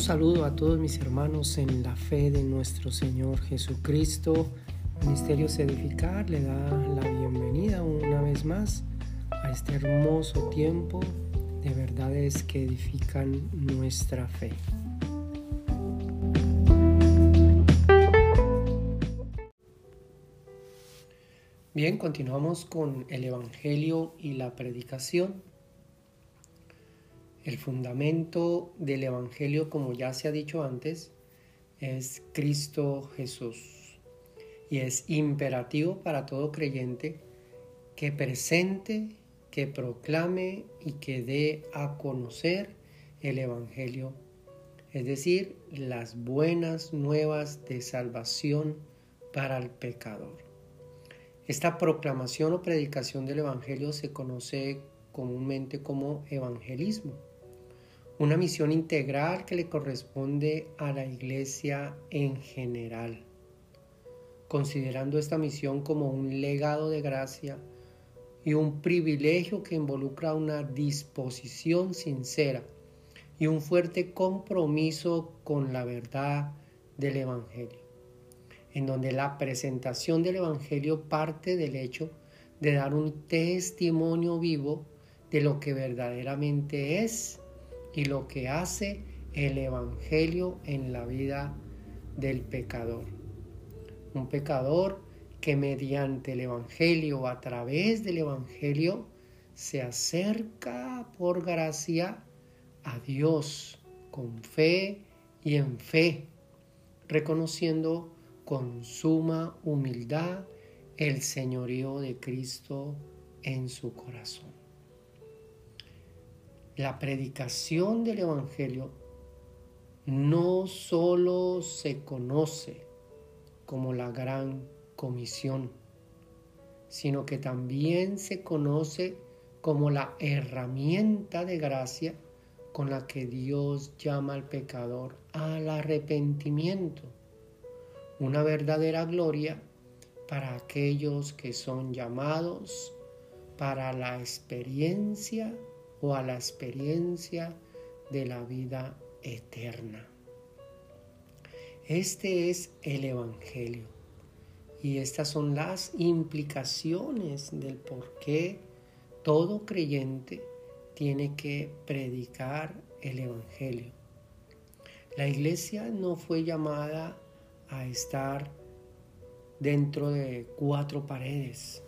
Un saludo a todos mis hermanos en la fe de nuestro Señor Jesucristo. Ministerios Edificar le da la bienvenida una vez más a este hermoso tiempo de verdades que edifican nuestra fe. Bien, continuamos con el Evangelio y la predicación. El fundamento del Evangelio, como ya se ha dicho antes, es Cristo Jesús. Y es imperativo para todo creyente que presente, que proclame y que dé a conocer el Evangelio, es decir, las buenas nuevas de salvación para el pecador. Esta proclamación o predicación del Evangelio se conoce comúnmente como evangelismo una misión integral que le corresponde a la iglesia en general, considerando esta misión como un legado de gracia y un privilegio que involucra una disposición sincera y un fuerte compromiso con la verdad del Evangelio, en donde la presentación del Evangelio parte del hecho de dar un testimonio vivo de lo que verdaderamente es y lo que hace el Evangelio en la vida del pecador. Un pecador que mediante el Evangelio, a través del Evangelio, se acerca por gracia a Dios con fe y en fe, reconociendo con suma humildad el señorío de Cristo en su corazón la predicación del Evangelio no solo se conoce como la gran comisión, sino que también se conoce como la herramienta de gracia con la que Dios llama al pecador al arrepentimiento, una verdadera gloria para aquellos que son llamados para la experiencia o a la experiencia de la vida eterna. Este es el Evangelio y estas son las implicaciones del por qué todo creyente tiene que predicar el Evangelio. La iglesia no fue llamada a estar dentro de cuatro paredes.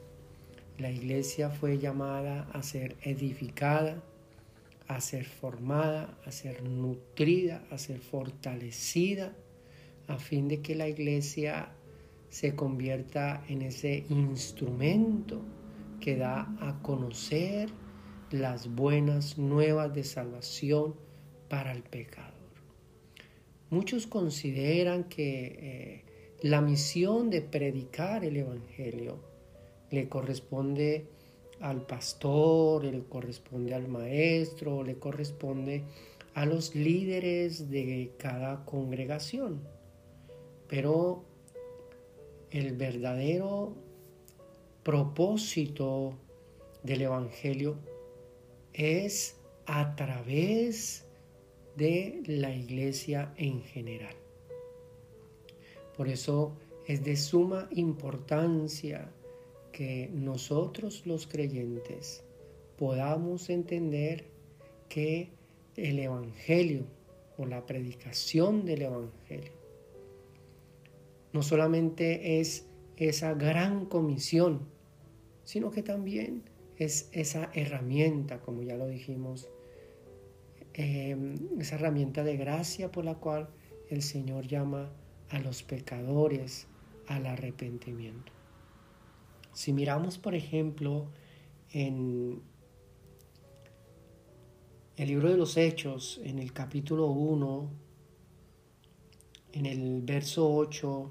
La iglesia fue llamada a ser edificada, a ser formada, a ser nutrida, a ser fortalecida, a fin de que la iglesia se convierta en ese instrumento que da a conocer las buenas nuevas de salvación para el pecador. Muchos consideran que eh, la misión de predicar el Evangelio le corresponde al pastor, le corresponde al maestro, le corresponde a los líderes de cada congregación. Pero el verdadero propósito del Evangelio es a través de la iglesia en general. Por eso es de suma importancia que nosotros los creyentes podamos entender que el Evangelio o la predicación del Evangelio no solamente es esa gran comisión, sino que también es esa herramienta, como ya lo dijimos, em, esa herramienta de gracia por la cual el Señor llama a los pecadores al arrepentimiento. Si miramos, por ejemplo, en el libro de los Hechos, en el capítulo 1, en el verso 8,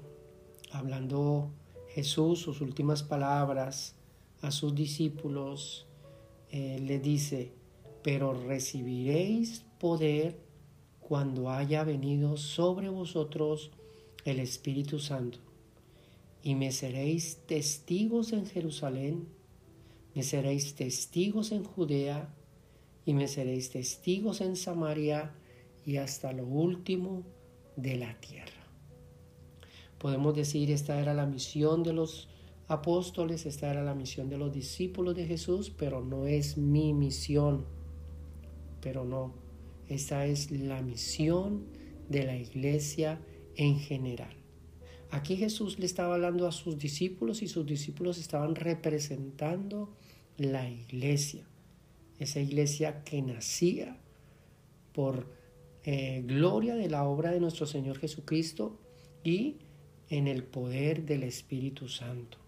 hablando Jesús sus últimas palabras a sus discípulos, eh, le dice, pero recibiréis poder cuando haya venido sobre vosotros el Espíritu Santo y me seréis testigos en Jerusalén, me seréis testigos en Judea, y me seréis testigos en Samaria y hasta lo último de la tierra. Podemos decir, esta era la misión de los apóstoles, esta era la misión de los discípulos de Jesús, pero no es mi misión. Pero no, esta es la misión de la iglesia en general. Aquí Jesús le estaba hablando a sus discípulos y sus discípulos estaban representando la iglesia, esa iglesia que nacía por eh, gloria de la obra de nuestro Señor Jesucristo y en el poder del Espíritu Santo.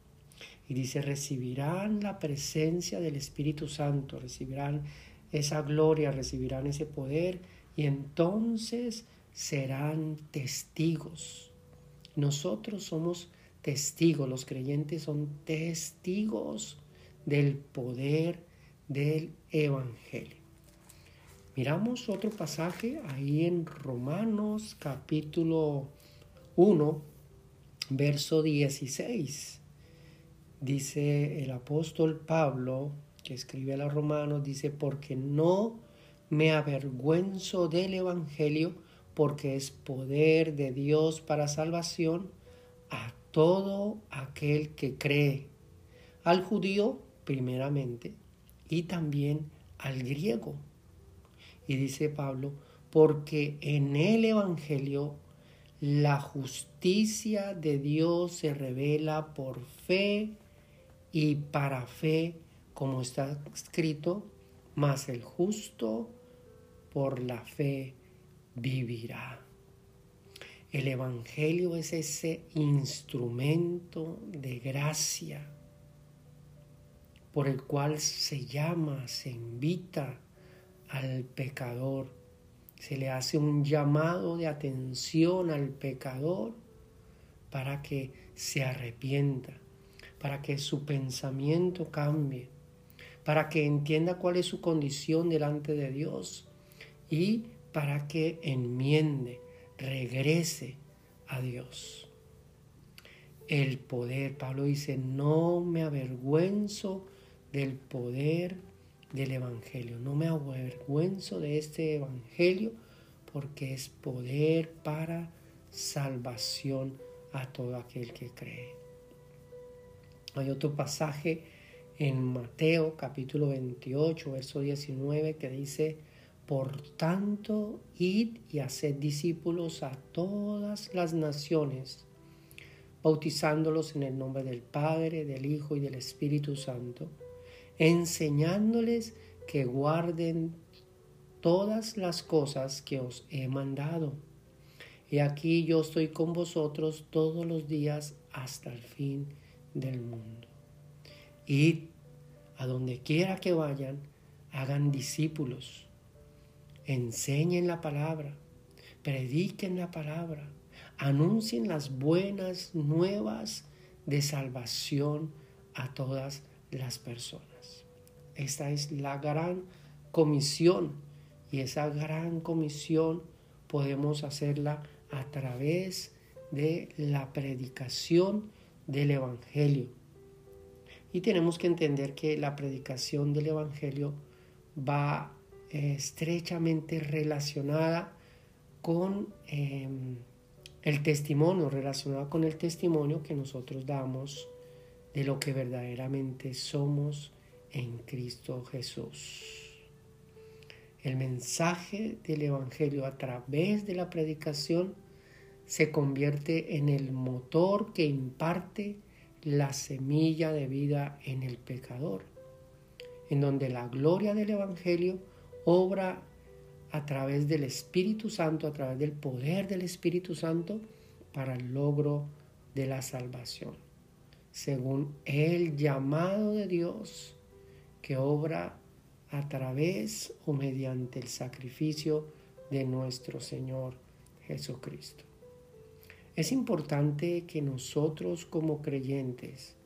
Y dice, recibirán la presencia del Espíritu Santo, recibirán esa gloria, recibirán ese poder y entonces serán testigos nosotros somos testigos, los creyentes son testigos del poder del Evangelio. Miramos otro pasaje ahí en Romanos capítulo 1, verso 16. Dice el apóstol Pablo, que escribe a los romanos, dice, porque no me avergüenzo del Evangelio, porque es poder de Dios para salvación a todo aquel que cree, al judío primeramente y también al griego. Y dice Pablo, porque en el Evangelio la justicia de Dios se revela por fe y para fe, como está escrito, mas el justo por la fe vivirá. El Evangelio es ese instrumento de gracia por el cual se llama, se invita al pecador, se le hace un llamado de atención al pecador para que se arrepienta, para que su pensamiento cambie, para que entienda cuál es su condición delante de Dios y para que enmiende, regrese a Dios. El poder, Pablo dice, no me avergüenzo del poder del Evangelio, no me avergüenzo de este Evangelio porque es poder para salvación a todo aquel que cree. Hay otro pasaje en Mateo capítulo 28, verso 19 que dice, por tanto, id y haced discípulos a todas las naciones, bautizándolos en el nombre del Padre, del Hijo y del Espíritu Santo, enseñándoles que guarden todas las cosas que os he mandado. Y aquí yo estoy con vosotros todos los días hasta el fin del mundo. Id a donde quiera que vayan, hagan discípulos enseñen la palabra, prediquen la palabra, anuncien las buenas nuevas de salvación a todas las personas. Esta es la gran comisión y esa gran comisión podemos hacerla a través de la predicación del Evangelio. Y tenemos que entender que la predicación del Evangelio va estrechamente relacionada con em, el testimonio, relacionada con el testimonio que nosotros damos de lo que verdaderamente somos en Cristo Jesús. El mensaje del Evangelio a través de la predicación se convierte en el motor que imparte la semilla de vida en el pecador, en donde la gloria del Evangelio obra a través del Espíritu Santo, a través del poder del Espíritu Santo para el logro de la salvación, según el llamado de Dios que obra a través o mediante el sacrificio de nuestro Señor Jesucristo. Es importante que nosotros como creyentes,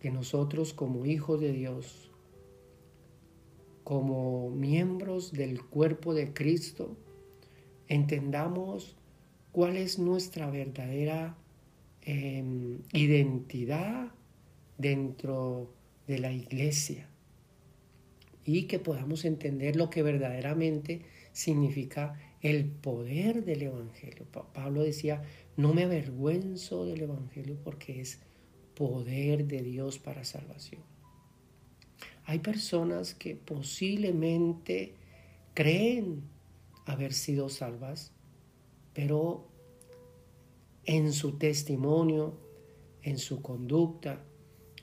que nosotros como hijos de Dios, como miembros del cuerpo de Cristo, entendamos cuál es nuestra verdadera em, identidad dentro de la iglesia. y que podamos entender lo que verdaderamente significa el poder del Evangelio. Pablo decía, no me avergüenzo del Evangelio porque es poder de Dios para salvación. Hay personas que posiblemente creen haber sido salvas, pero en su testimonio, en su conducta,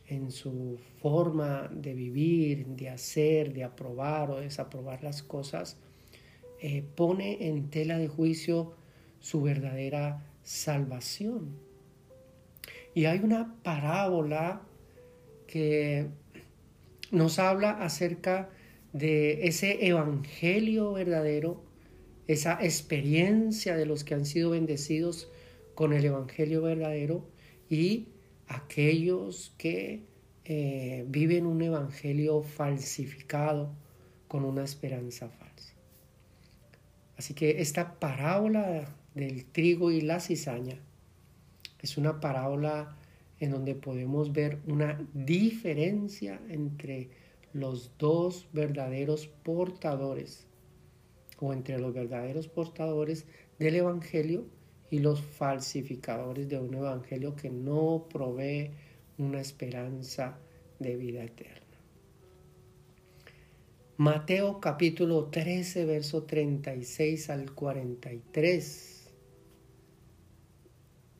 en su forma de vivir, de hacer, de aprobar o desaprobar las cosas, eh, pone en tela de juicio su verdadera salvación. Y hay una parábola que nos habla acerca de ese evangelio verdadero, esa experiencia de los que han sido bendecidos con el evangelio verdadero y aquellos que eh, viven un evangelio falsificado con una esperanza falsa. Así que esta parábola del trigo y la cizaña es una parábola en donde podemos ver una diferencia entre los dos verdaderos portadores o entre los verdaderos portadores del Evangelio y los falsificadores de un Evangelio que no provee una esperanza de vida eterna. Mateo capítulo 13, verso 36 al 43.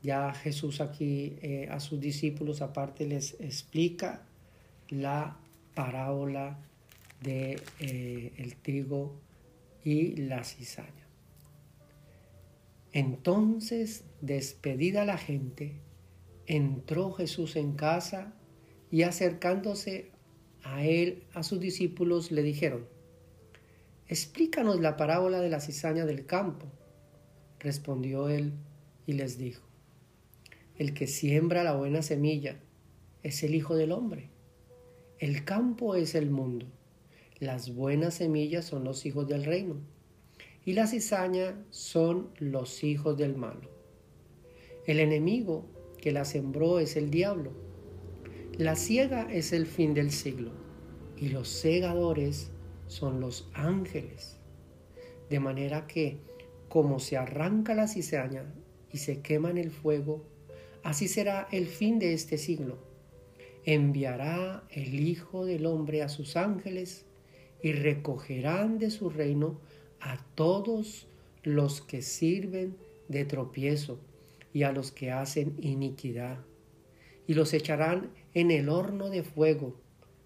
Ya Jesús aquí eh, a sus discípulos aparte les explica la parábola de eh, el trigo y la cizaña. Entonces, despedida la gente, entró Jesús en casa y acercándose a él, a sus discípulos, le dijeron, explícanos la parábola de la cizaña del campo. Respondió él y les dijo, el que siembra la buena semilla es el Hijo del Hombre. El campo es el mundo. Las buenas semillas son los hijos del reino. Y la cizaña son los hijos del malo. El enemigo que la sembró es el diablo. La ciega es el fin del siglo. Y los segadores son los ángeles. De manera que, como se arranca la cizaña y se quema en el fuego, así será el fin de este siglo enviará el Hijo del Hombre a sus ángeles y recogerán de su reino a todos los que sirven de tropiezo y a los que hacen iniquidad, y los echarán en el horno de fuego.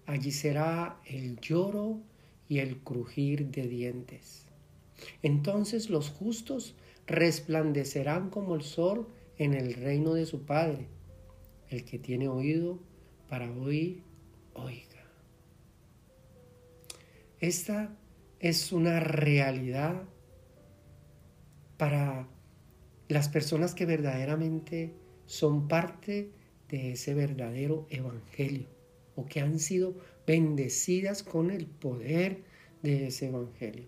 Allí será el lloro y el crujir de dientes. Entonces los justos resplandecerán como el sol en el reino de su Padre. El que tiene oído, para hoy, oiga. Esta es una realidad para las personas que verdaderamente son parte de ese verdadero evangelio o que han sido bendecidas con el poder de ese evangelio.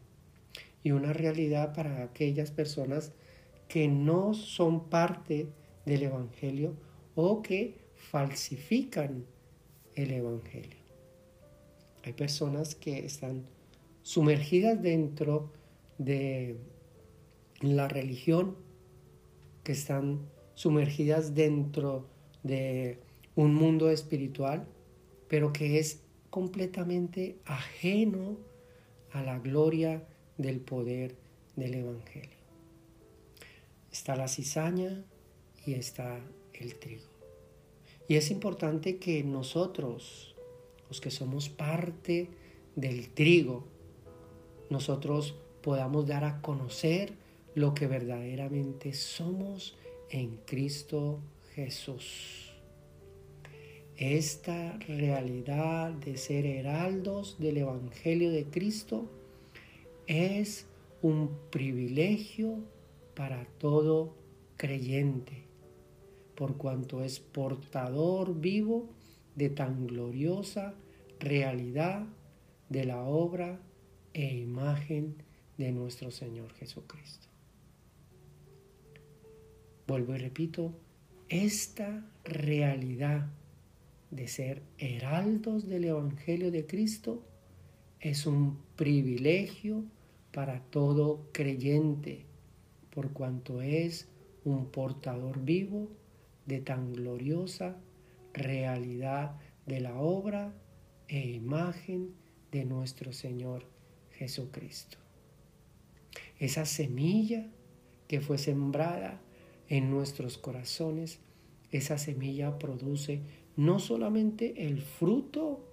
Y una realidad para aquellas personas que no son parte del evangelio o que falsifican el Evangelio. Hay personas que están sumergidas dentro de la religión, que están sumergidas dentro de un mundo espiritual, pero que es completamente ajeno a la gloria del poder del Evangelio. Está la cizaña y está el trigo. Y es importante que nosotros, los que somos parte del trigo, nosotros podamos dar a conocer lo que verdaderamente somos en Cristo Jesús. Esta realidad de ser heraldos del Evangelio de Cristo es un privilegio para todo creyente por cuanto es portador vivo de tan gloriosa realidad de la obra e imagen de nuestro Señor Jesucristo. Vuelvo y repito, esta realidad de ser heraldos del Evangelio de Cristo es un privilegio para todo creyente, por cuanto es un portador vivo de tan gloriosa realidad de la obra e imagen de nuestro Señor Jesucristo. Esa semilla que fue sembrada en nuestros corazones, esa semilla produce no solamente el fruto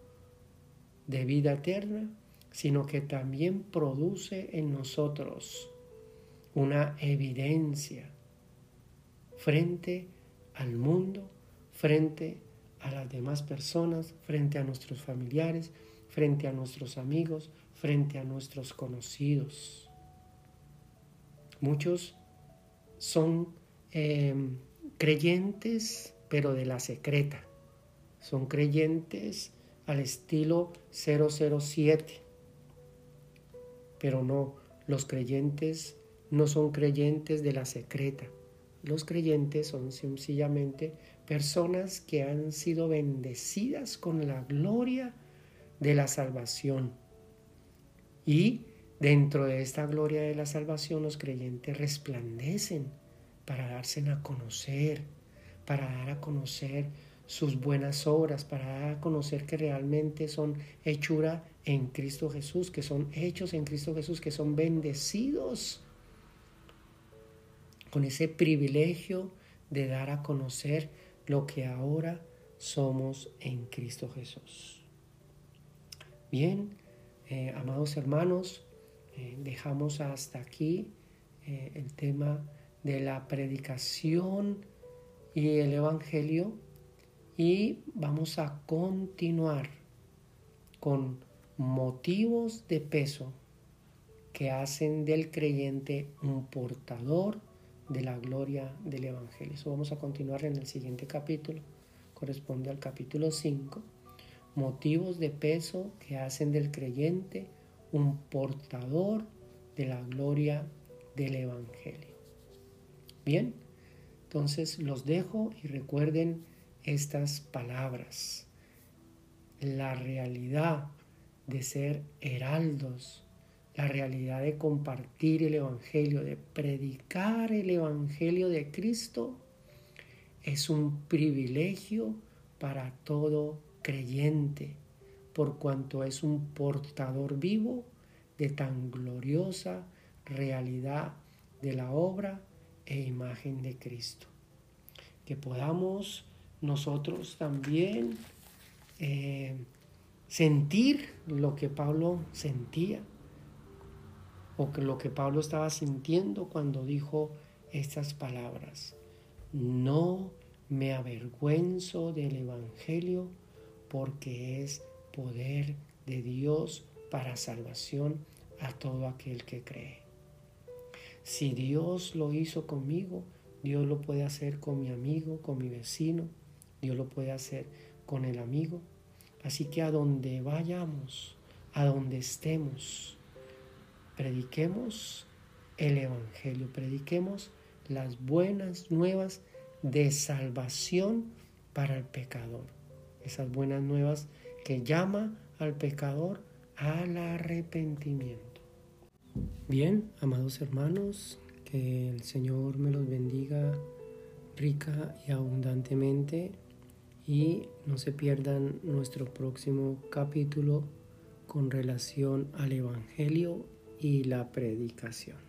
de vida eterna, sino que también produce en nosotros una evidencia frente al mundo, frente a las demás personas, frente a nuestros familiares, frente a nuestros amigos, frente a nuestros conocidos. Muchos son em, creyentes, pero de la secreta. Son creyentes al estilo 007. Pero no, los creyentes no son creyentes de la secreta. Los creyentes son sencillamente personas que han sido bendecidas con la gloria de la salvación. Y dentro de esta gloria de la salvación los creyentes resplandecen para darse a conocer, para dar a conocer sus buenas obras, para dar a conocer que realmente son hechura en Cristo Jesús, que son hechos en Cristo Jesús, que son bendecidos con ese privilegio de dar a conocer lo que ahora somos en Cristo Jesús. Bien, eh, amados hermanos, eh, dejamos hasta aquí eh, el tema de la predicación y el Evangelio y vamos a continuar con motivos de peso que hacen del creyente un portador de la gloria del Evangelio. Eso vamos a continuar en el siguiente capítulo, corresponde al capítulo 5, motivos de peso que hacen del creyente un portador de la gloria del Evangelio. Bien, entonces los dejo y recuerden estas palabras. La realidad de ser heraldos la realidad de compartir el Evangelio, de predicar el Evangelio de Cristo, es un privilegio para todo creyente, por cuanto es un portador vivo de tan gloriosa realidad de la obra e imagen de Cristo. Que podamos nosotros también eh, sentir lo que Pablo sentía o que lo que Pablo estaba sintiendo cuando dijo estas palabras. No me avergüenzo del Evangelio porque es poder de Dios para salvación a todo aquel que cree. Si Dios lo hizo conmigo, Dios lo puede hacer con mi amigo, con mi vecino, Dios lo puede hacer con el amigo. Así que a donde vayamos, a donde estemos, prediquemos el Evangelio, prediquemos las buenas nuevas de salvación para el pecador. Esas buenas nuevas que llama al pecador al arrepentimiento. Bien, amados hermanos, que el Señor me los bendiga rica y abundantemente y no se pierdan nuestro próximo capítulo con relación al Evangelio y la predicación.